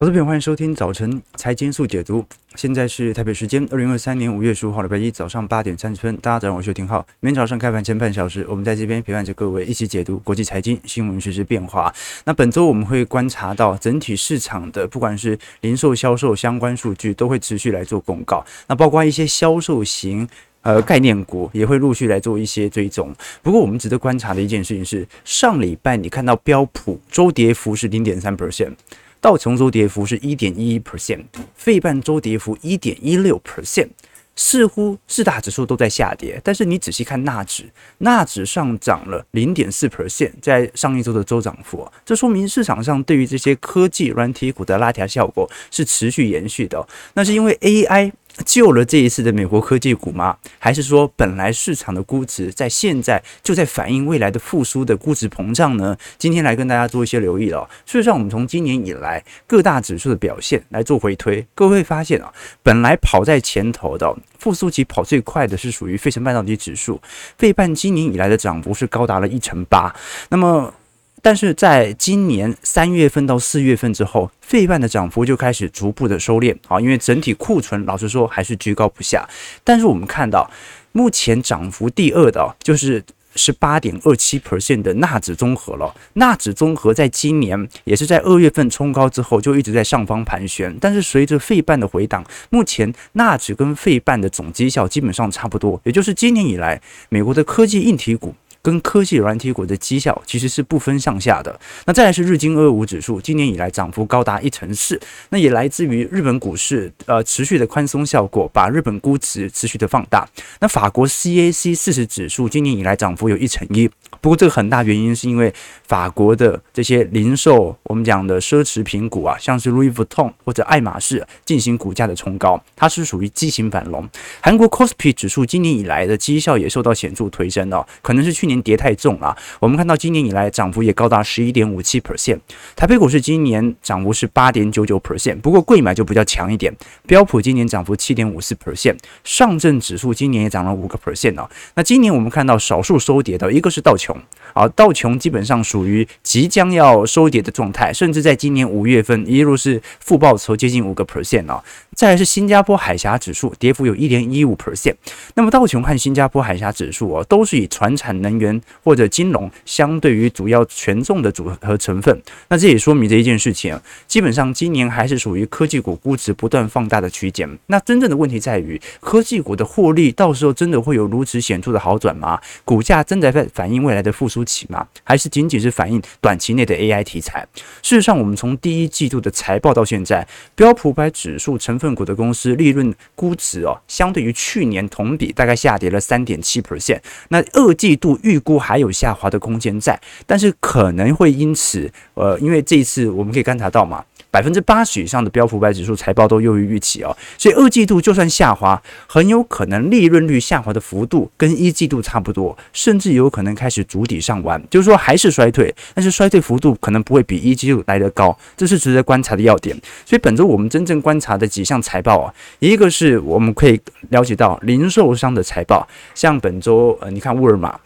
投资朋友，欢迎收听早晨财经速解读。现在是台北时间二零二三年五月十五号礼拜一早上八点三十分。大家早上好，我是廷浩。明天早上开盘前半小时，我们在这边陪伴着各位一起解读国际财经新闻、实时变化。那本周我们会观察到整体市场的，不管是零售、销售相关数据，都会持续来做公告。那包括一些销售型呃概念股也会陆续来做一些追踪。不过我们值得观察的一件事情是，上礼拜你看到标普周跌幅是零点三 percent。道琼州跌幅是一点一一 percent，费半周跌幅一点一六 percent，似乎四大指数都在下跌，但是你仔细看纳指，纳指上涨了零点四 percent，在上一周的周涨幅，这说明市场上对于这些科技软体股的拉抬效果是持续延续的，那是因为 AI。救了这一次的美国科技股吗？还是说本来市场的估值在现在就在反映未来的复苏的估值膨胀呢？今天来跟大家做一些留意了。事实上，我们从今年以来各大指数的表现来做回推，各位会发现啊，本来跑在前头的复苏期跑最快的是属于费城半导体指数，费半今年以来的涨幅是高达了一成八。那么但是在今年三月份到四月份之后，费半的涨幅就开始逐步的收敛啊，因为整体库存老实说还是居高不下。但是我们看到，目前涨幅第二的就是十八点二七 percent 的纳指综合了。纳指综合在今年也是在二月份冲高之后就一直在上方盘旋，但是随着费半的回档，目前纳指跟费半的总绩效基本上差不多，也就是今年以来美国的科技硬体股。跟科技软体股的绩效其实是不分上下的。那再来是日经二二五指数，今年以来涨幅高达一成四，那也来自于日本股市呃持续的宽松效果，把日本估值持续的放大。那法国 CAC 四十指数今年以来涨幅有一成一，不过这个很大原因是因为法国的这些零售，我们讲的奢侈品股啊，像是 Louis Vuitton 或者爱马仕进行股价的冲高，它是属于畸形反龙。韩国 Kospi 指数今年以来的绩效也受到显著推升哦，可能是去年。跌太重了，我们看到今年以来涨幅也高达十一点五七 percent。台北股市今年涨幅是八点九九 percent，不过贵买就比较强一点。标普今年涨幅七点五四 percent，上证指数今年也涨了五个 percent 哦。那今年我们看到少数收跌的一个是道琼，啊，道琼基本上属于即将要收跌的状态，甚至在今年五月份一路是负报酬接近五个 percent 哦。再来是新加坡海峡指数，跌幅有一点一五 percent。那么道琼和新加坡海峡指数哦，都是以传产能源或者金融相对于主要权重的组合成分。那这也说明这一件事情，基本上今年还是属于科技股估值不断放大的区间。那真正的问题在于，科技股的获利到时候真的会有如此显著的好转吗？股价真的在反映未来的复苏期吗？还是仅仅是反映短期内的 AI 题材？事实上，我们从第一季度的财报到现在，标普百指数成分。股的公司利润估值哦，相对于去年同比大概下跌了三点七 percent。那二季度预估还有下滑的空间在，但是可能会因此，呃，因为这一次我们可以观察到嘛。百分之八十以上的标普百指数财报都优于预期哦，所以二季度就算下滑，很有可能利润率下滑的幅度跟一季度差不多，甚至有可能开始筑底上弯，就是说还是衰退，但是衰退幅度可能不会比一季度来得高，这是值得观察的要点。所以本周我们真正观察的几项财报啊，一个是我们可以了解到零售商的财报，像本周呃，你看沃尔玛、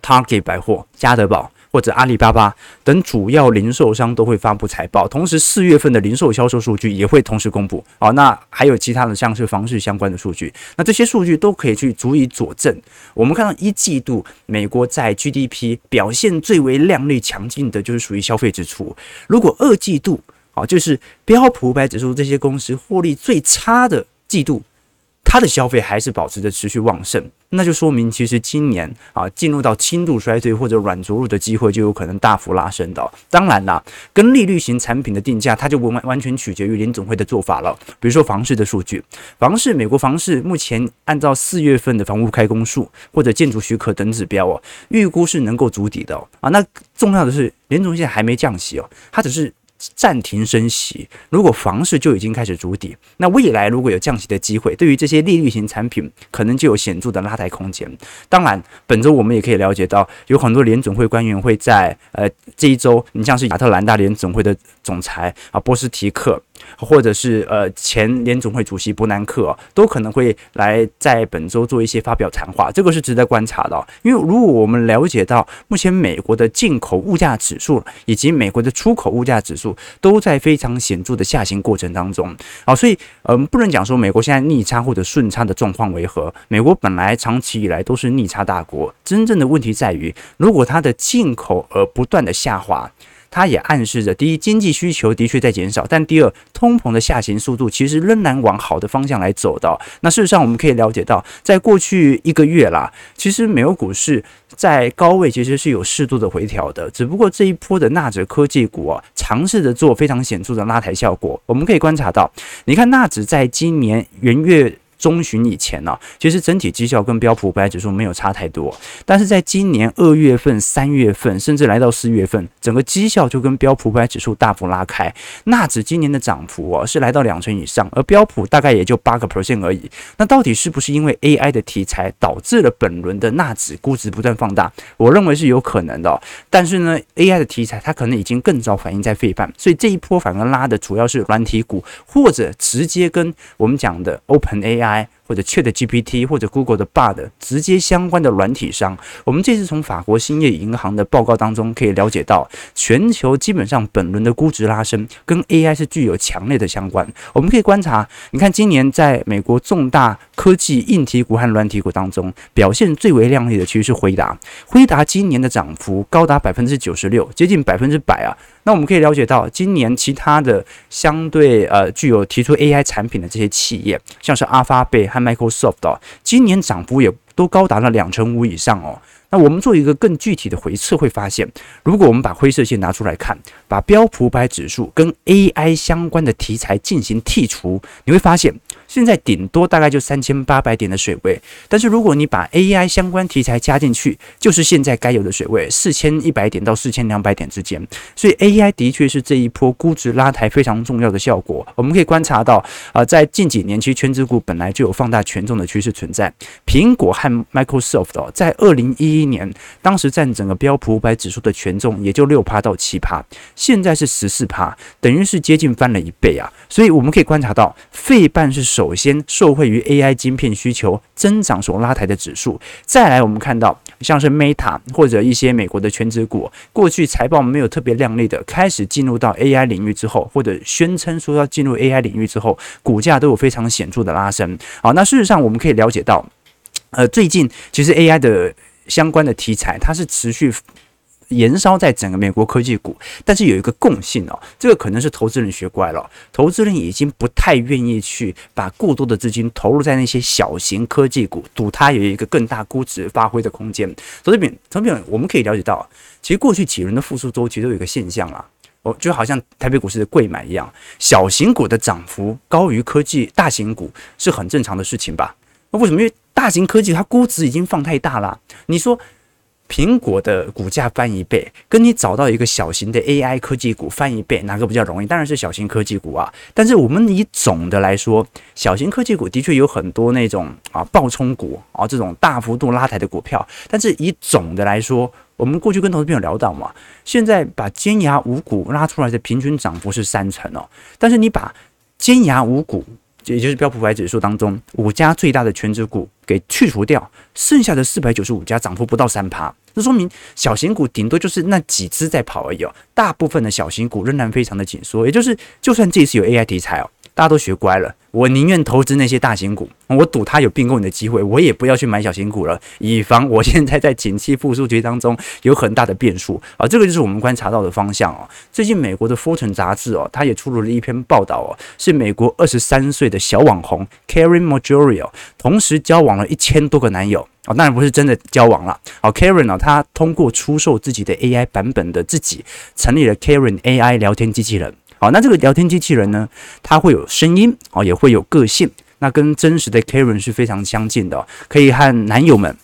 Target 百货、家得宝。或者阿里巴巴等主要零售商都会发布财报，同时四月份的零售销售数据也会同时公布。好，那还有其他的像是房市相关的数据，那这些数据都可以去足以佐证。我们看到一季度美国在 GDP 表现最为亮丽强劲的，就是属于消费支出。如果二季度啊，就是标普五百指数这些公司获利最差的季度。它的消费还是保持着持续旺盛，那就说明其实今年啊进入到轻度衰退或者软着陆的机会就有可能大幅拉升的。当然啦，跟利率型产品的定价，它就完完全取决于联总会的做法了。比如说房市的数据，房市美国房市目前按照四月份的房屋开工数或者建筑许可等指标哦，预估是能够足底的。啊，那重要的是联总现在还没降息哦，它只是。暂停升息，如果房市就已经开始筑底，那未来如果有降息的机会，对于这些利率型产品，可能就有显著的拉抬空间。当然，本周我们也可以了解到，有很多联总会官员会在呃这一周，你像是亚特兰大联总会的总裁啊波斯提克，或者是呃前联总会主席伯南克、都可能会来在本周做一些发表谈话，这个是值得观察的、因为如果我们了解到目前美国的进口物价指数以及美国的出口物价指数都在非常显著的下行过程当中，啊，所以嗯、不能讲说美国现在逆差或者顺差的状况为何。美国本来长期以来都是逆差大国，真正的问题在于，如果它的进口而不断的下滑。它也暗示着，第一，经济需求的确在减少，但第二，通膨的下行速度其实仍然往好的方向来走的。那事实上，我们可以了解到，在过去一个月啦，其实美国股市在高位其实是有适度的回调的，只不过这一波的纳指科技股啊，尝试着做非常显著的拉抬效果。我们可以观察到，你看纳指在今年元月。中旬以前呢、其实整体绩效跟标普五百指数没有差太多，但是在今年二月份、三月份，甚至来到四月份，整个绩效就跟标普五百指数大幅拉开。纳指今年的涨幅啊是来到两成以上，而标普大概也就八个 percent 而已。那到底是不是因为 AI 的题材导致了本轮的纳指估值不断放大？我认为是有可能的、哦。但是呢，AI 的题材它可能已经更早反映在费半，所以这一波反而拉的主要是软体股，或者直接跟我们讲的 Open AI AI，。或者 ChatGPT 或者 Google 的 Bard 直接相关的软体商，我们这次从法国兴业银行的报告当中可以了解到，全球基本上本轮的估值拉升跟 AI 是具有强烈的相关。我们可以观察，你看今年在美国重大科技硬体股和软体股当中，表现最为亮丽的其实是辉达，辉达今年的涨幅高达百分之九十六，接近百分之百啊。那我们可以了解到，今年其他的相对呃具有提出 AI 产品的这些企业，像是阿发贝 Microsoft 哦，今年涨幅也都高达了两成五以上哦。那我们做一个更具体的回测，会发现，如果我们把灰色线拿出来看，把标普百指数跟 AI 相关的题材进行剔除，你会发现。现在顶多大概就三千八百点的水位，但是如果你把 AI 相关题材加进去，就是现在该有的水位，四千一百点到四千两百点之间。所以 AI 的确是这一波估值拉抬非常重要的效果。我们可以观察到，啊、在近几年，其实权值股本来就有放大权重的趋势存在。苹果和 Microsoft、在二零一一年，当时占整个标普五百指数的权重也就六趴到七趴，现在是十四趴，等于是接近翻了一倍啊。所以我们可以观察到，费半是。首首先，受惠于 AI 晶片需求增长所拉抬的指数。再来，我们看到像是 Meta 或者一些美国的全职股，过去财报没有特别亮丽的，开始进入到 AI 领域之后，或者宣称说要进入 AI 领域之后，股价都有非常显著的拉升。好，那事实上我们可以了解到，呃，最近其实 AI 的相关的题材，它是持续。延烧在整个美国科技股，但是有一个共性哦，这个可能是投资人学乖了，投资人已经不太愿意去把过多的资金投入在那些小型科技股，赌它有一个更大估值发挥的空间。从这边，从这边我们可以了解到，其实过去几轮的复苏周期都有一个现象啊，哦，就好像台北股市的贵买一样，小型股的涨幅高于科技大型股是很正常的事情吧？那为什么？因为大型科技它估值已经放太大了，你说。苹果的股价翻一倍，跟你找到一个小型的 AI 科技股翻一倍，哪个比较容易？当然是小型科技股啊。但是我们以总的来说，小型科技股的确有很多那种啊暴冲股啊这种大幅度拉抬的股票。但是以总的来说，我们过去跟投资朋友聊到嘛，现在把尖牙五股拉出来的平均涨幅是三成哦。但是你把尖牙五股，也就是标普五百指数当中五家最大的全职股给去除掉，剩下的四百九十五家涨幅不到三趴，这说明小型股顶多就是那几只在跑而已哦，大部分的小型股仍然非常的紧缩，也就是就算这次有 AI 题材哦。大家都学乖了，我宁愿投资那些大型股，我赌它有并购你的机会，我也不要去买小型股了，以防我现在在景气复苏期当中有很大的变数啊。这个就是我们观察到的方向哦。最近美国的《Fortune》杂志哦，它也出炉了一篇报道哦，是美国二十三岁的小网红 Karen Majorio，同时交往了一千多个男友哦，当然不是真的交往了。好，Karen 哦，她通过出售自己的 AI 版本的自己，成立了 Karen AI 聊天机器人。好，那这个聊天机器人呢，它会有声音哦，也会有个性，那跟真实的 Karen 是非常相近的，可以和男友们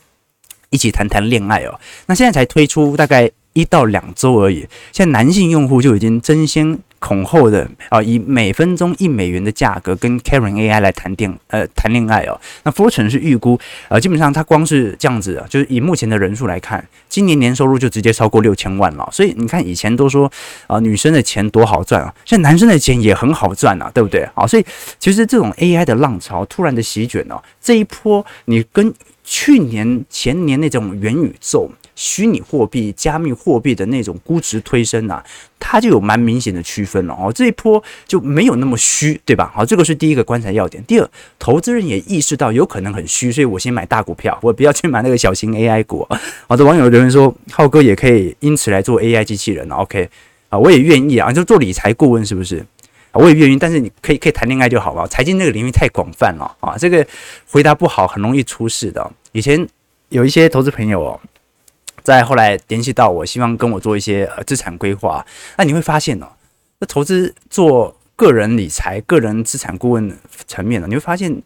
一起谈谈恋爱哦。那现在才推出大概一到两周而已，现在男性用户就已经争先恐后的啊，以每分钟一美元的价格跟 Karen AI 来谈电呃谈恋爱哦。那 Fortune 是预估呃，基本上它光是这样子啊，就是以目前的人数来看，今年年收入就直接超过六千万了。所以你看以前都说啊，女生的钱多好赚啊，现在男生的钱也很好赚啊，对不对？啊，所以其实这种 AI 的浪潮突然的席卷哦，这一波你跟去年前年那种元宇宙。虚拟货币、加密货币的那种估值推升啊，它就有蛮明显的区分了哦。这一波就没有那么虚，对吧？好，这个是第一个观察要点。第二，投资人也意识到有可能很虚，所以我先买大股票，我不要去买那个小型 AI 股。好的，网友留言说，浩哥也可以因此来做 AI 机器人。OK，啊，我也愿意啊，就做理财顾问是不是？我也愿意，但是你可以可以谈恋爱就好了。财经这个领域太广泛了啊，这个回答不好很容易出事的。以前有一些投资朋友哦。再后来联系到我，希望跟我做一些呃资产规划。那你会发现哦，那投资做个人理财、个人资产顾问层面呢，你会发现，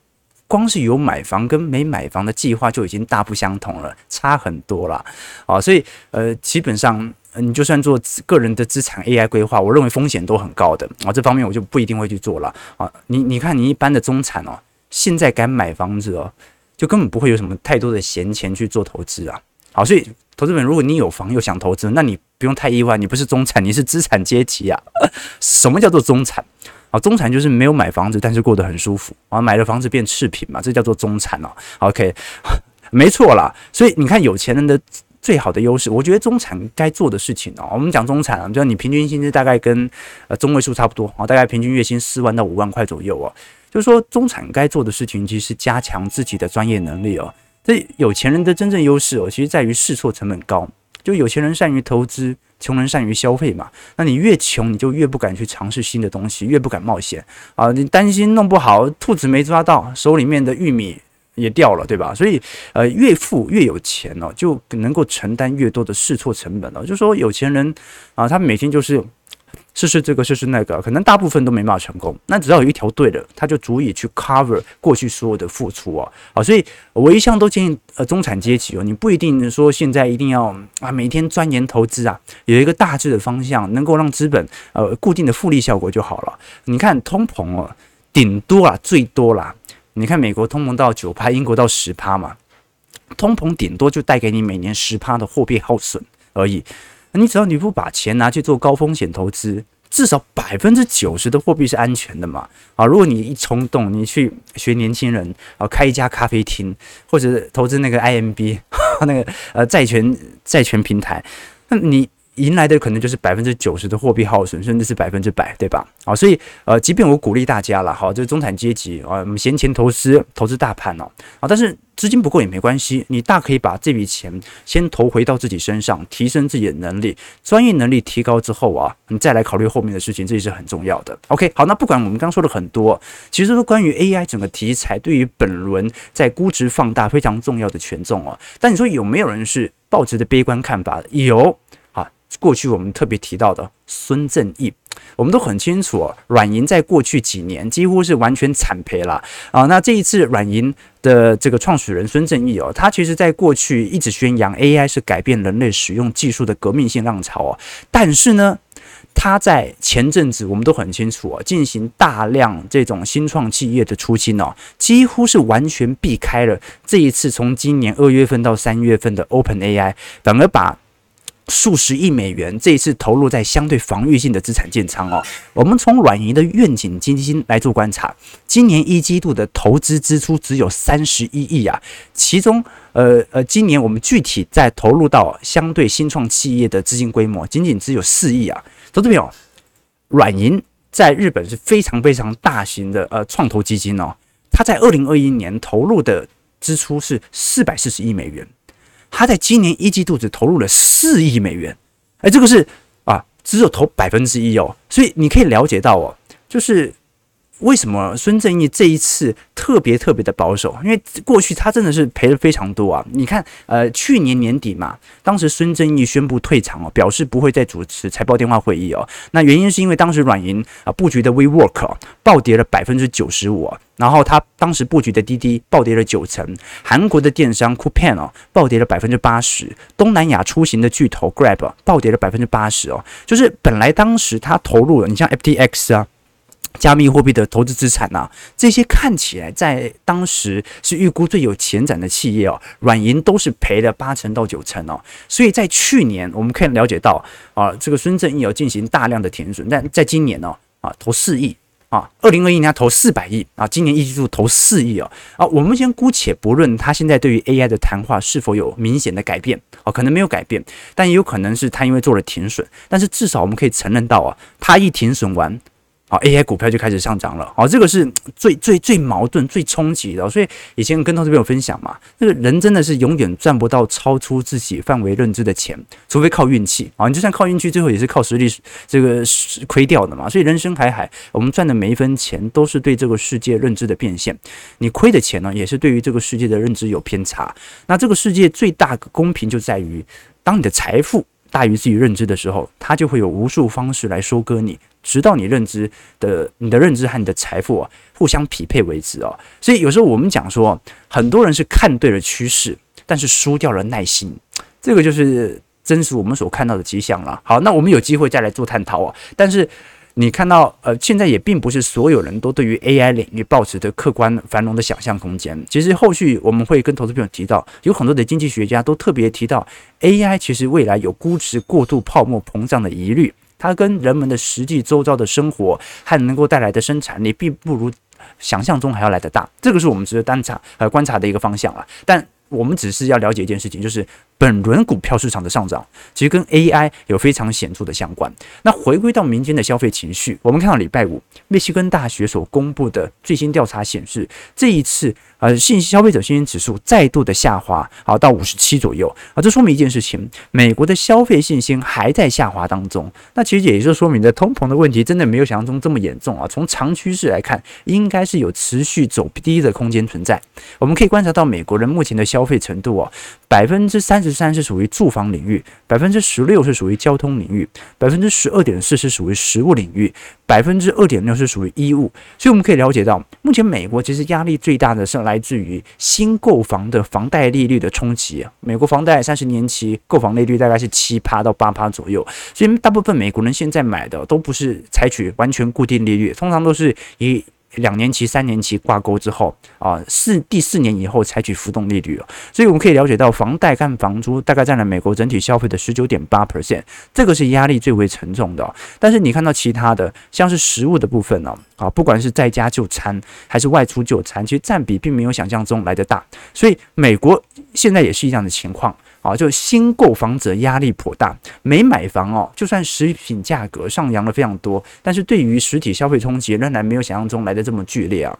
光是有买房跟没买房的计划就已经大不相同了，差很多了啊。所以呃，基本上你就算做个人的资产 AI 规划，我认为风险都很高的啊。这方面我就不一定会去做了啊。你你看，你一般的中产哦，现在敢买房子哦，就根本不会有什么太多的闲钱去做投资啊。好，所以。投资人，如果你有房又想投资，那你不用太意外，你不是中产，你是资产阶级啊。什么叫做中产啊？中产就是没有买房子，但是过得很舒服啊。买了房子变次品嘛，这叫做中产啊。OK，没错啦。所以你看，有钱人的最好的优势，我觉得中产该做的事情哦。我们讲中产啊，就你平均薪资大概跟呃中位数差不多啊，大概平均月薪四万到五万块左右哦。就是说，中产该做的事情，其实是加强自己的专业能力哦。这有钱人的真正优势哦，其实在于试错成本高。就有钱人善于投资，穷人善于消费嘛。那你越穷，你就越不敢去尝试新的东西，越不敢冒险啊！你担心弄不好，兔子没抓到，手里面的玉米也掉了，对吧？所以，呃，越富越有钱哦，就能够承担越多的试错成本了。就说有钱人啊，他每天就是。试试这个，试试那个，可能大部分都没办法成功。那只要有一条对的，它就足以去 cover 过去所有的付出啊！好，所以我一向都建议呃中产阶级哦，你不一定说现在一定要啊每天钻研投资啊，有一个大致的方向，能够让资本呃固定的复利效果就好了。你看通膨哦，顶多啊最多啦，你看美国通膨到九趴，英国到十趴嘛，通膨顶多就带给你每年十趴的货币耗损而已。你只要你不把钱拿去做高风险投资，至少百分之九十的货币是安全的嘛？啊，如果你一冲动，你去学年轻人啊，开一家咖啡厅，或者投资那个 IMB 那个呃债权债权平台，那你。迎来的可能就是百分之九十的货币耗损，甚至是百分之百，对吧？啊，所以呃，即便我鼓励大家了，好，这中产阶级啊，我们闲钱投资，投资大盘哦，啊，但是资金不够也没关系，你大可以把这笔钱先投回到自己身上，提升自己的能力，专业能力提高之后啊，你再来考虑后面的事情，这也是很重要的。OK，好，那不管我们刚刚说的很多，其实都关于 AI 整个题材对于本轮在估值放大非常重要的权重哦。但你说有没有人是抱持的悲观看法？有。过去我们特别提到的孙正义，我们都很清楚哦，软银在过去几年几乎是完全惨赔了啊。那这一次软银的这个创始人孙正义哦，他其实在过去一直宣扬 AI 是改变人类使用技术的革命性浪潮哦，但是呢，他在前阵子我们都很清楚哦，进行大量这种新创企业的出清哦，几乎是完全避开了这一次从今年二月份到三月份的 OpenAI，反而把。数十亿美元这一次投入在相对防御性的资产建仓哦。我们从软银的愿景基金来做观察，今年一季度的投资支出只有三十一亿啊，其中呃呃，今年我们具体在投入到相对新创企业的资金规模仅仅只有四亿啊。投资朋友，软银在日本是非常非常大型的呃创投基金哦，它在二零二一年投入的支出是四百四十亿美元。他在今年一季度只投入了四亿美元，哎，这个是啊，只有投百分之一哦，所以你可以了解到哦，就是为什么孙正义这一次特别特别的保守？因为过去他真的是赔了非常多啊！你看，呃，去年年底嘛，当时孙正义宣布退场哦，表示不会再主持财报电话会议哦。那原因是因为当时软银啊布局的 WeWork 哦暴跌了百分之九十五，然后他当时布局的滴滴暴跌了九成，韩国的电商 Coupang 哦暴跌了百分之八十，东南亚出行的巨头 Grab 暴跌了百分之八十哦，就是本来当时他投入了，你像 FTX 啊。加密货币的投资资产呐，这些看起来在当时是预估最有前瞻的企业哦，软银都是赔了八成到九成哦，所以在去年我们可以了解到啊，这个孙正义要进行大量的停损，但在今年呢啊，投四亿啊，二零二一年他投四百亿啊，今年一季度投四亿哦啊，我们先姑且不论他现在对于 AI 的谈话是否有明显的改变哦，可能没有改变，但也有可能是他因为做了停损，但是至少我们可以承认到啊，他一停损完。好，AI 股票就开始上涨了。好，这个是最最最矛盾、最冲击的。所以以前跟投资朋友分享嘛，这个人真的是永远赚不到超出自己范围认知的钱，除非靠运气啊。你就算靠运气，最后也是靠实力这个亏掉的嘛。所以人生海海，我们赚的每一分钱都是对这个世界认知的变现。你亏的钱呢，也是对于这个世界的认知有偏差。那这个世界最大的公平就在于，当你的财富大于自己认知的时候，它就会有无数方式来收割你。直到你认知的你的认知和你的财富啊互相匹配为止哦，所以有时候我们讲说，很多人是看对了趋势，但是输掉了耐心，这个就是真实我们所看到的迹象了。好，那我们有机会再来做探讨啊。但是你看到呃，现在也并不是所有人都对于 AI 领域抱持着客观繁荣的想象空间。其实后续我们会跟投资朋友提到，有很多的经济学家都特别提到 AI 其实未来有估值过度泡沫膨胀的疑虑。它跟人们的实际周遭的生活和能够带来的生产力，并不如想象中还要来得大。这个是我们值得观察和观察的一个方向啊。但我们只是要了解一件事情，就是本轮股票市场的上涨，其实跟 AI 有非常显著的相关。那回归到民间的消费情绪，我们看到礼拜五密西根大学所公布的最新调查显示，这一次。呃，信息消费者信心指数再度的下滑，好到五十七左右啊，这说明一件事情，美国的消费信心还在下滑当中。那其实也就说明的通膨的问题真的没有想象中这么严重啊。从长趋势来看，应该是有持续走低的空间存在。我们可以观察到美国人目前的消费程度哦，百分之三十三是属于住房领域，百分之十六是属于交通领域，百分之十二点四是属于食物领域，百分之二点六是属于衣物。所以我们可以了解到，目前美国其实压力最大的是。来自于新购房的房贷利率的冲击，美国房贷三十年期购房利率大概是七趴到八趴左右，所以大部分美国人现在买的都不是采取完全固定利率，通常都是以。两年期、三年期挂钩之后啊，四第四年以后采取浮动利率了，所以我们可以了解到，房贷跟房租大概占了美国整体消费的十九点八 percent，这个是压力最为沉重的。但是你看到其他的，像是食物的部分呢，啊，不管是在家就餐还是外出就餐，其实占比并没有想象中来得大，所以美国现在也是一样的情况。啊，就新购房者压力颇大，没买房哦，就算食品价格上扬了非常多，但是对于实体消费冲击仍然没有想象中来得这么剧烈啊。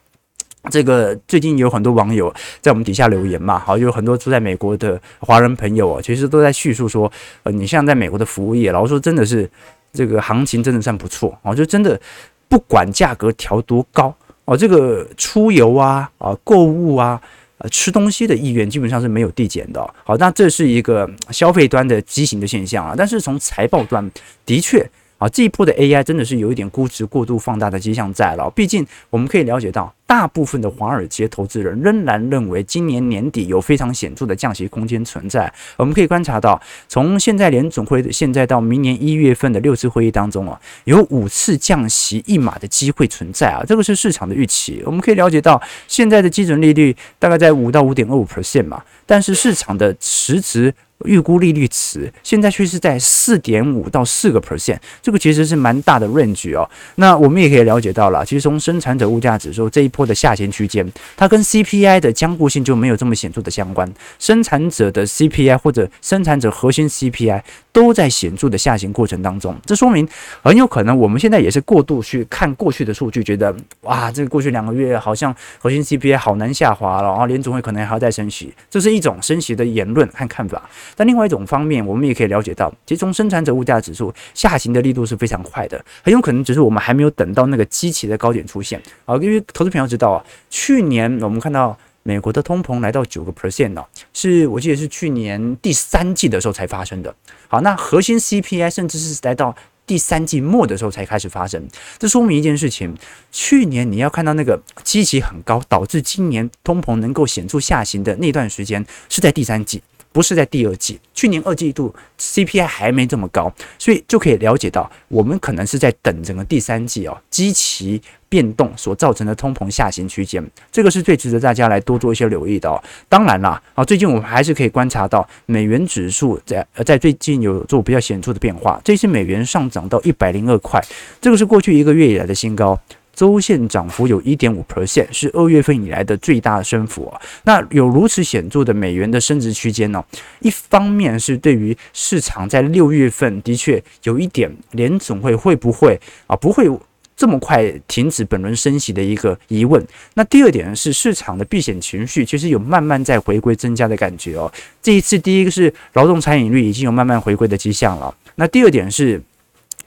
这个最近有很多网友在我们底下留言嘛，好，有很多住在美国的华人朋友啊，其实都在叙述说，呃，你像在美国的服务业，然后说真的是这个行情真的算不错哦，就真的不管价格调多高哦，这个出游啊啊购物啊。呃，吃东西的意愿基本上是没有递减的。好，那这是一个消费端的畸形的现象啊。但是从财报端，的确。啊，这一波的 AI 真的是有一点估值过度放大的迹象在了。毕竟我们可以了解到，大部分的华尔街投资人仍然认为今年年底有非常显著的降息空间存在。我们可以观察到，从现在联准会的现在到明年一月份的六次会议当中啊，有五次降息一码的机会存在啊，这个是市场的预期。我们可以了解到，现在的基准利率大概在五到五点二五 percent 嘛，但是市场的实质。预估利率值现在却是在四点五到四个 percent，这个其实是蛮大的 range 哦。那我们也可以了解到了，其实从生产者物价指数这一或者下行区间，它跟 CPI 的僵固性就没有这么显著的相关。生产者的 CPI 或者生产者核心 CPI 都在显著的下行过程当中，这说明很有可能我们现在也是过度去看过去的数据，觉得哇，这个过去两个月好像核心 CPI 好难下滑了，然后联总会可能还要再升息，这是一种升息的言论和看法。但另外一种方面，我们也可以了解到，其实从生产者物价指数下行的力度是非常快的，很有可能只是我们还没有等到那个基期的高点出现啊。因为投资朋友知道啊，去年我们看到。美国的通膨来到九个 percent 呢，是我记得是去年第三季的时候才发生的。好，那核心 CPI 甚至是来到第三季末的时候才开始发生。这说明一件事情：去年你要看到那个基期很高，导致今年通膨能够显著下行的那段时间，是在第三季。不是在第二季，去年二季度 CPI 还没这么高，所以就可以了解到，我们可能是在等整个第三季哦，基期变动所造成的通膨下行区间，这个是最值得大家来多做一些留意的哦。当然啦，啊，最近我们还是可以观察到美元指数在呃在最近有做比较显著的变化，这次美元上涨到一百零二块，这个是过去一个月以来的新高。周线涨幅有一点五 percent，是二月份以来的最大升幅啊。那有如此显著的美元的升值区间呢？一方面是对于市场在六月份的确有一点联总会会不会啊不会这么快停止本轮升息的一个疑问。那第二点是市场的避险情绪其实有慢慢在回归增加的感觉哦。这一次第一个是劳动参与率已经有慢慢回归的迹象了。那第二点是。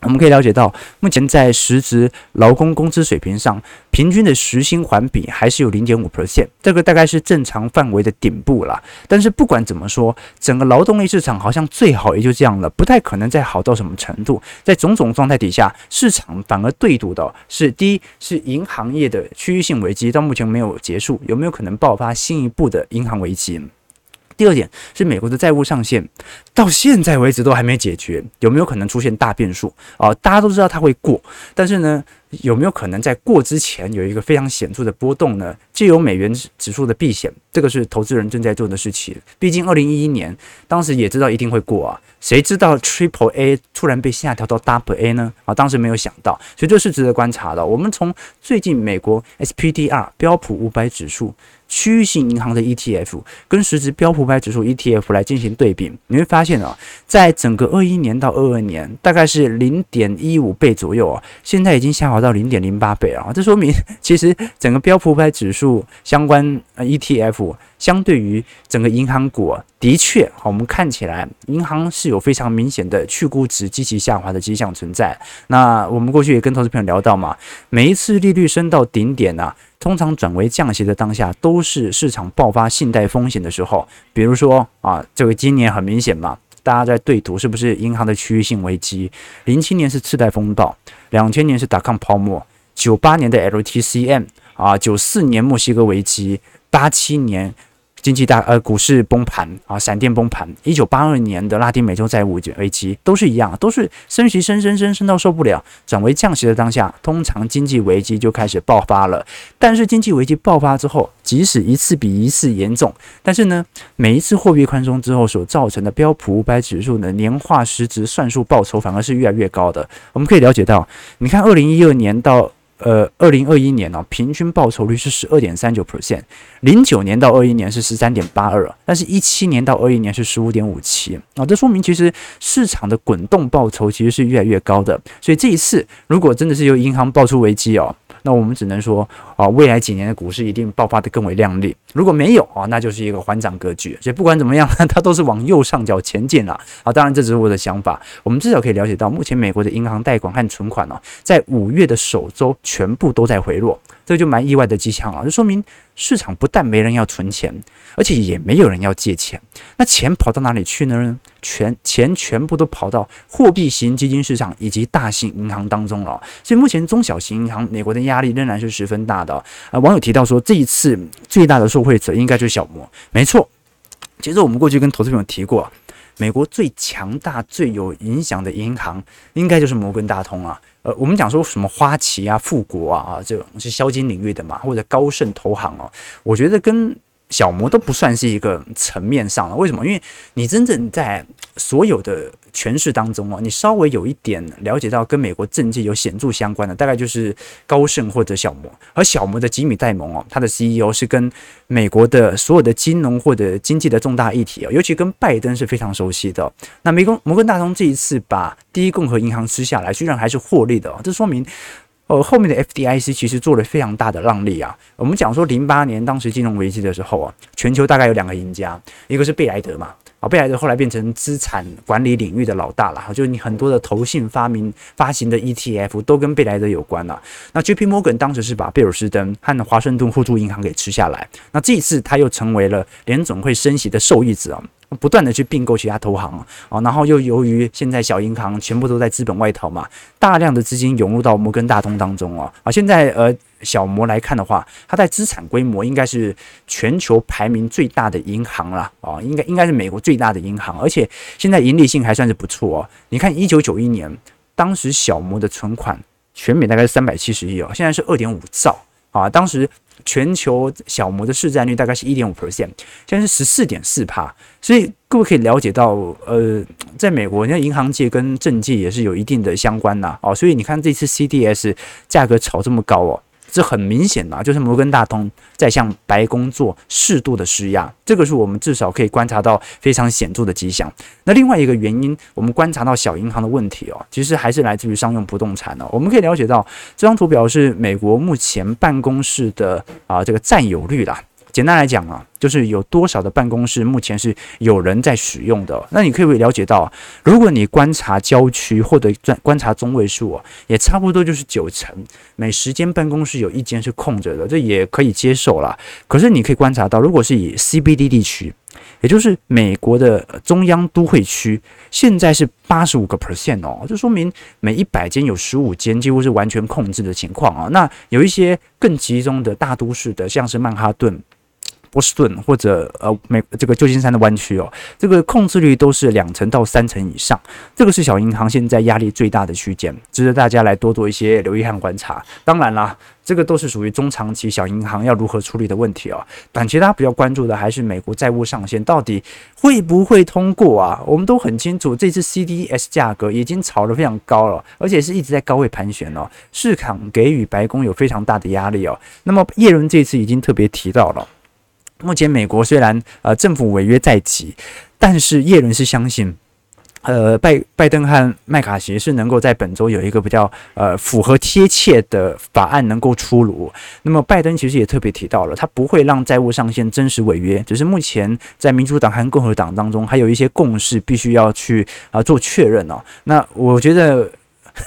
我们可以了解到，目前在实职劳工工资水平上，平均的时薪环比还是有零点五 percent，这个大概是正常范围的顶部了。但是不管怎么说，整个劳动力市场好像最好也就这样了，不太可能再好到什么程度。在种种状态底下，市场反而对赌的是：第一，是银行业的区域性危机到目前没有结束，有没有可能爆发新一步的银行危机？第二点是美国的债务上限到现在为止都还没解决，有没有可能出现大变数啊？大家都知道它会过，但是呢，有没有可能在过之前有一个非常显著的波动呢？借由美元指数的避险，这个是投资人正在做的事情。毕竟二零一一年当时也知道一定会过啊，谁知道 Triple A 突然被下调到 Double A 呢？啊，当时没有想到，所以这是值得观察的。我们从最近美国 SPDR 标普五百指数。区域性银行的 ETF 跟实质标普五百指数 ETF 来进行对比，你会发现啊，在整个二一年到二二年，大概是零点一五倍左右啊，现在已经下滑到零点零八倍啊，这说明 其实整个标普五百指数相关 ETF。相对于整个银行股，的确，我们看起来银行是有非常明显的去估值、积极下滑的迹象存在。那我们过去也跟投资朋友聊到嘛，每一次利率升到顶点呢、啊，通常转为降息的当下，都是市场爆发信贷风险的时候。比如说啊，这个今年很明显嘛，大家在对赌是不是银行的区域性危机？零七年是次贷风暴，两千年是打抗泡沫，九八年的 LTCM 啊，九四年墨西哥危机，八七年。经济大呃股市崩盘啊，闪电崩盘。一九八二年的拉丁美洲债务危机都是一样，都是升息升升升升到受不了，转为降息的当下，通常经济危机就开始爆发了。但是经济危机爆发之后，即使一次比一次严重，但是呢，每一次货币宽松之后所造成的标普五百指数的年化实质算术报酬反而是越来越高的。我们可以了解到，你看二零一二年到。呃，二零二一年呢、哦，平均报酬率是十二点三九 percent，零九年到二一年是十三点八二，但是一七年到二一年是十五点五七啊，这说明其实市场的滚动报酬其实是越来越高的，所以这一次如果真的是由银行爆出危机哦。那我们只能说啊，未来几年的股市一定爆发得更为亮丽。如果没有啊，那就是一个缓涨格局。所以不管怎么样，它都是往右上角前进了 啊。当然，这只是我的想法。我们至少可以了解到，目前美国的银行贷款和存款呢，在五月的首周全部都在回落。这就蛮意外的迹象了，就说明市场不但没人要存钱，而且也没有人要借钱。那钱跑到哪里去呢？全钱全部都跑到货币型基金市场以及大型银行当中了。所以目前中小型银行，美国的压力仍然是十分大的。啊，网友提到说，这一次最大的受惠者应该就是小摩。没错，其实我们过去跟投资朋友提过，美国最强大、最有影响的银行，应该就是摩根大通啊。呃，我们讲说什么花旗啊、富国啊，啊，这种是消金领域的嘛，或者高盛投行哦，我觉得跟小摩都不算是一个层面上了。为什么？因为你真正在所有的诠释当中哦，你稍微有一点了解到跟美国政界有显著相关的，大概就是高盛或者小摩。而小摩的吉米戴蒙哦，他的 CEO 是跟美国的所有的金融或者经济的重大议题哦，尤其跟拜登是非常熟悉的。那摩根摩根大通这一次把第一共和银行吃下来，居然还是获利的，哦这说明。呃，后面的 FDIC 其实做了非常大的让利啊。我们讲说，零八年当时金融危机的时候啊，全球大概有两个赢家，一个是贝莱德嘛，啊，贝莱德后来变成资产管理领域的老大了，就是你很多的投信发明发行的 ETF 都跟贝莱德有关了。那 JP Morgan 当时是把贝尔斯登和华盛顿互助银行给吃下来，那这一次他又成为了联总会升息的受益者啊。不断的去并购其他投行啊，然后又由于现在小银行全部都在资本外逃嘛，大量的资金涌入到摩根大通当中啊，啊，现在呃小摩来看的话，它在资产规模应该是全球排名最大的银行了啊，应该应该是美国最大的银行，而且现在盈利性还算是不错哦。你看一九九一年，当时小摩的存款全美大概是三百七十亿哦，现在是二点五兆啊，当时。全球小模的市占率大概是一点五 percent，现在是十四点四帕，所以各位可以了解到，呃，在美国，那银行界跟政界也是有一定的相关呐，哦，所以你看这次 CDS 价格炒这么高哦。这很明显啊，就是摩根大通在向白宫做适度的施压，这个是我们至少可以观察到非常显著的迹象。那另外一个原因，我们观察到小银行的问题哦，其实还是来自于商用不动产哦。我们可以了解到，这张图表是美国目前办公室的啊这个占有率啦。简单来讲啊，就是有多少的办公室目前是有人在使用的。那你可以了解到，如果你观察郊区或者观察中位数啊，也差不多就是九成，每十间办公室有一间是空着的，这也可以接受啦。可是你可以观察到，如果是以 CBD 地区，也就是美国的中央都会区，现在是八十五个 percent 哦，就说明每一百间有十五间几乎是完全控制的情况啊。那有一些更集中的大都市的，像是曼哈顿。波士顿或者呃美这个旧金山的湾区哦，这个控制率都是两成到三成以上，这个是小银行现在压力最大的区间，值得大家来多做一些留意和观察。当然啦，这个都是属于中长期小银行要如何处理的问题哦。短期大家比较关注的还是美国债务上限到底会不会通过啊？我们都很清楚，这次 CDS 价格已经炒得非常高了，而且是一直在高位盘旋哦。市场给予白宫有非常大的压力哦。那么叶伦这次已经特别提到了。目前美国虽然呃政府违约在即，但是耶伦是相信，呃拜拜登和麦卡锡是能够在本周有一个比较呃符合贴切的法案能够出炉。那么拜登其实也特别提到了，他不会让债务上限真实违约，只是目前在民主党和共和党当中还有一些共识必须要去啊、呃、做确认哦。那我觉得。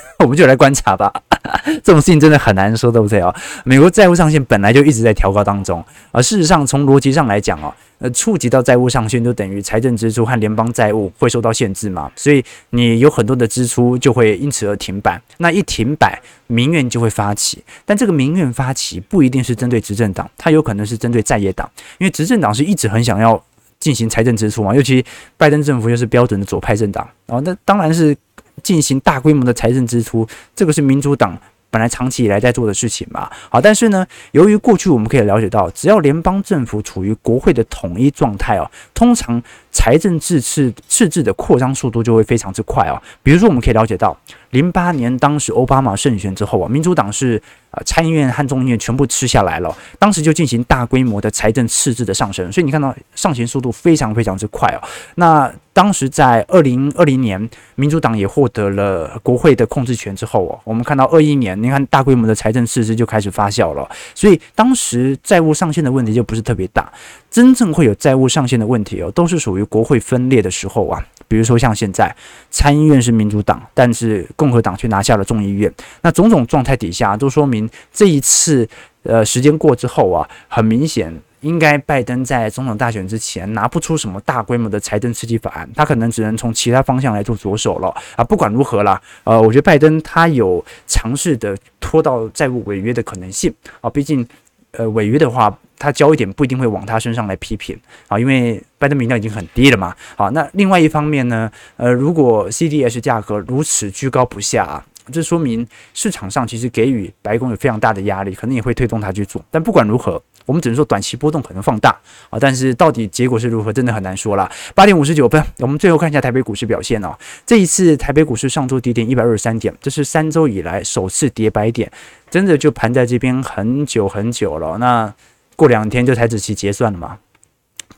我们就来观察吧，这种事情真的很难说，对不对啊？美国债务上限本来就一直在调高当中，而事实上从逻辑上来讲哦，呃，触及到债务上限就等于财政支出和联邦债务会受到限制嘛，所以你有很多的支出就会因此而停摆，那一停摆，民怨就会发起，但这个民怨发起不一定是针对执政党，它有可能是针对在野党，因为执政党是一直很想要进行财政支出嘛，尤其拜登政府又是标准的左派政党，然后那当然是。进行大规模的财政支出，这个是民主党本来长期以来在做的事情嘛。好，但是呢，由于过去我们可以了解到，只要联邦政府处于国会的统一状态哦，通常财政赤字赤字的扩张速度就会非常之快哦。比如说，我们可以了解到，零八年当时奥巴马胜选之后啊，民主党是啊参议院和众议院全部吃下来了，当时就进行大规模的财政赤字的上升，所以你看到上行速度非常非常之快哦。那当时在二零二零年，民主党也获得了国会的控制权之后哦，我们看到二一年，你看大规模的财政赤字就开始发酵了，所以当时债务上限的问题就不是特别大。真正会有债务上限的问题哦，都是属于国会分裂的时候啊，比如说像现在参议院是民主党，但是共和党却拿下了众议院，那种种状态底下都说明这一次呃时间过之后啊，很明显。应该拜登在总统大选之前拿不出什么大规模的财政刺激法案，他可能只能从其他方向来做着手了啊！不管如何啦，呃，我觉得拜登他有尝试的拖到债务违约的可能性啊，毕竟呃违约的话，他交一点不一定会往他身上来批评啊，因为拜登民调已经很低了嘛。好，那另外一方面呢，呃，如果 CDS 价格如此居高不下啊，这说明市场上其实给予白宫有非常大的压力，可能也会推动他去做。但不管如何，我们只能说短期波动可能放大啊，但是到底结果是如何，真的很难说了。八点五十九分，我们最后看一下台北股市表现哦。这一次台北股市上周跌点一百二十三点，这是三周以来首次跌百点，真的就盘在这边很久很久了。那过两天就台指期结算了嘛，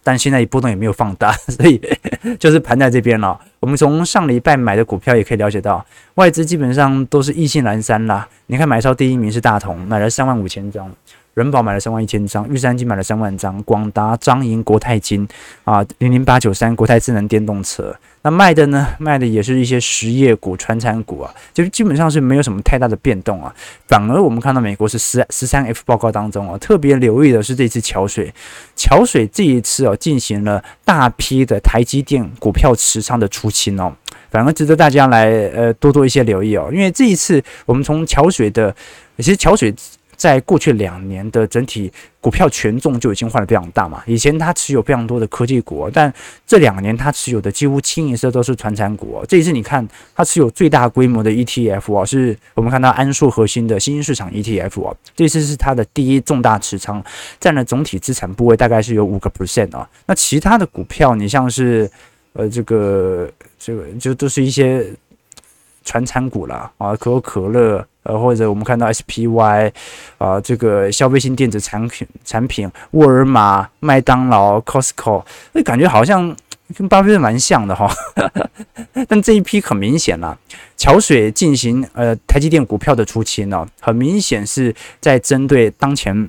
但现在波动也没有放大，所以就是盘在这边了。我们从上礼拜买的股票也可以了解到，外资基本上都是意兴阑珊啦。你看买超第一名是大同，买了三万五千张。人保买了三万一千张，玉山金买了三万张，广达、张银、国泰金啊，零零八九三国泰智能电动车，那卖的呢？卖的也是一些实业股、传产股啊，就基本上是没有什么太大的变动啊。反而我们看到美国是十十三 F 报告当中啊，特别留意的是这次桥水，桥水这一次哦、进行了大批的台积电股票持仓的出清哦，反而值得大家来呃多多一些留意哦，因为这一次我们从桥水的，其实桥水。在过去两年的整体股票权重就已经换得非常大嘛，以前他持有非常多的科技股，但这两年他持有的几乎清一色都是传产股。这一次你看他持有最大规模的 ETF 啊，是我们看到安硕核心的新兴市场 ETF 啊，这次是他的第一重大持仓，占了总体资产部位大概是有五个 percent 啊。那其他的股票，你像是呃这个这个就都是一些传产股了啊，可口可乐。呃，或者我们看到 SPY 啊，这个消费性电子产品产品，沃尔玛、麦当劳、Costco，那感觉好像跟巴菲特蛮像的哈。但这一批很明显了，桥水进行呃台积电股票的出清呢，很明显是在针对当前。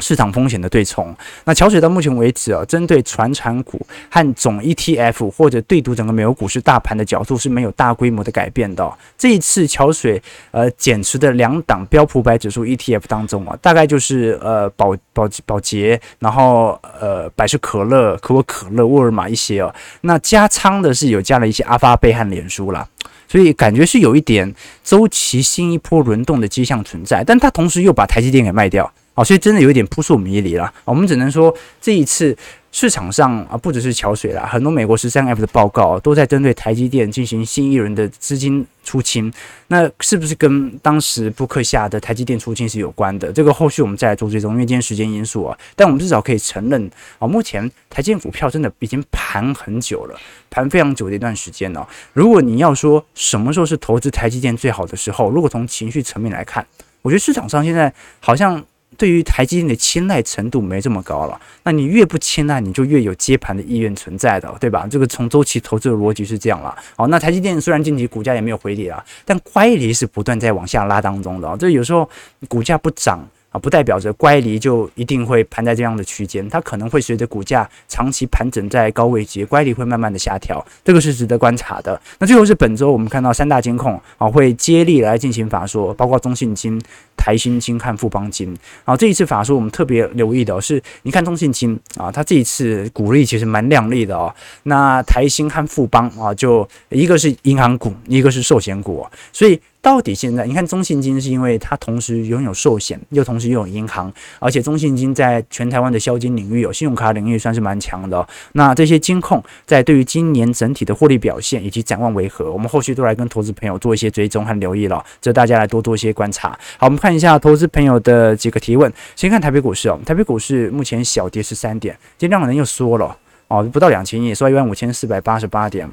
市场风险的对冲，那桥水到目前为止啊，针对传产股和总 ETF 或者对赌整个美国股市大盘的角度是没有大规模的改变的。这一次桥水呃减持的两档标普百指数 ETF 当中啊，大概就是呃宝宝宝洁，然后呃百事可乐、可口可乐、沃尔玛一些哦。那加仓的是有加了一些阿发贝和脸书啦，所以感觉是有一点周期新一波轮动的迹象存在，但它同时又把台积电给卖掉。哦，所以真的有一点扑朔迷离了。我们只能说，这一次市场上啊，不只是桥水啦，很多美国十三 F 的报告都在针对台积电进行新一轮的资金出清。那是不是跟当时布克下的台积电出清是有关的？这个后续我们再来做追踪，因为今天时间因素啊。但我们至少可以承认啊，目前台积电股票真的已经盘很久了，盘非常久的一段时间了。如果你要说什么时候是投资台积电最好的时候，如果从情绪层面来看，我觉得市场上现在好像。对于台积电的青睐程度没这么高了，那你越不青睐，你就越有接盘的意愿存在的，对吧？这个从周期投资的逻辑是这样了。哦，那台积电虽然近期股价也没有回跌啊，但乖离是不断在往下拉当中的。这有时候股价不涨。啊，不代表着乖离就一定会盘在这样的区间，它可能会随着股价长期盘整在高位阶，乖离会慢慢的下调，这个是值得观察的。那最后是本周我们看到三大监控啊会接力来进行法说，包括中信金、台新金和富邦金。啊，这一次法说我们特别留意的是，你看中信金啊，它这一次股利其实蛮亮丽的哦。那台新和富邦啊，就一个是银行股，一个是寿险股，所以。到底现在你看中信金是因为它同时拥有寿险，又同时拥有银行，而且中信金在全台湾的销金领域有信用卡领域算是蛮强的。那这些金控在对于今年整体的获利表现以及展望为何，我们后续都来跟投资朋友做一些追踪和留意了，这大家来多多一些观察。好，我们看一下投资朋友的几个提问。先看台北股市哦，台北股市目前小跌十三点，今天量能又缩了哦，不到两千亿，缩一万五千四百八十八点，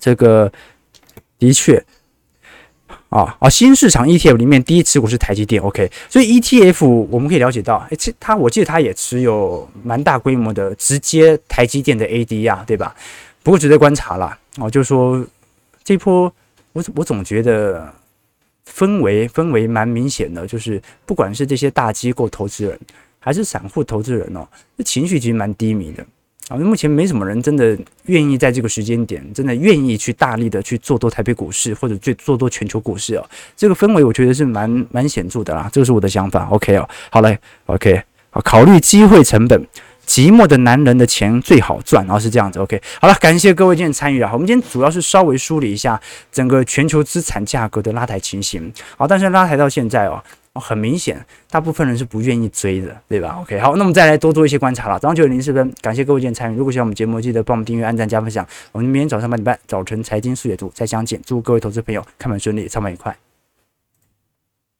这个的确。啊啊！新市场 ETF 里面第一持股是台积电，OK，所以 ETF 我们可以了解到，诶，这它我记得它也持有蛮大规模的直接台积电的 ADR，对吧？不过值得观察啦。哦，就是说这波我我总觉得氛围氛围蛮明显的，就是不管是这些大机构投资人还是散户投资人哦，这情绪其实蛮低迷的。啊，目前没什么人真的愿意在这个时间点，真的愿意去大力的去做多台北股市或者去做多全球股市哦。这个氛围我觉得是蛮蛮显著的啦，这个是我的想法。OK 哦，好嘞，OK，好，考虑机会成本，寂寞的男人的钱最好赚，然后是这样子。OK，好了，感谢各位今天参与啊。我们今天主要是稍微梳理一下整个全球资产价格的拉抬情形。好，但是拉抬到现在哦。很明显，大部分人是不愿意追的，对吧？OK，好，那我们再来多做一些观察了。早上九点零四分，感谢各位今天参与。如果喜欢我们节目，记得帮我们订阅、按赞、加分享。我们明天早上八点半，早晨财经速解读再相见。祝各位投资朋友开盘顺利，操盘愉快。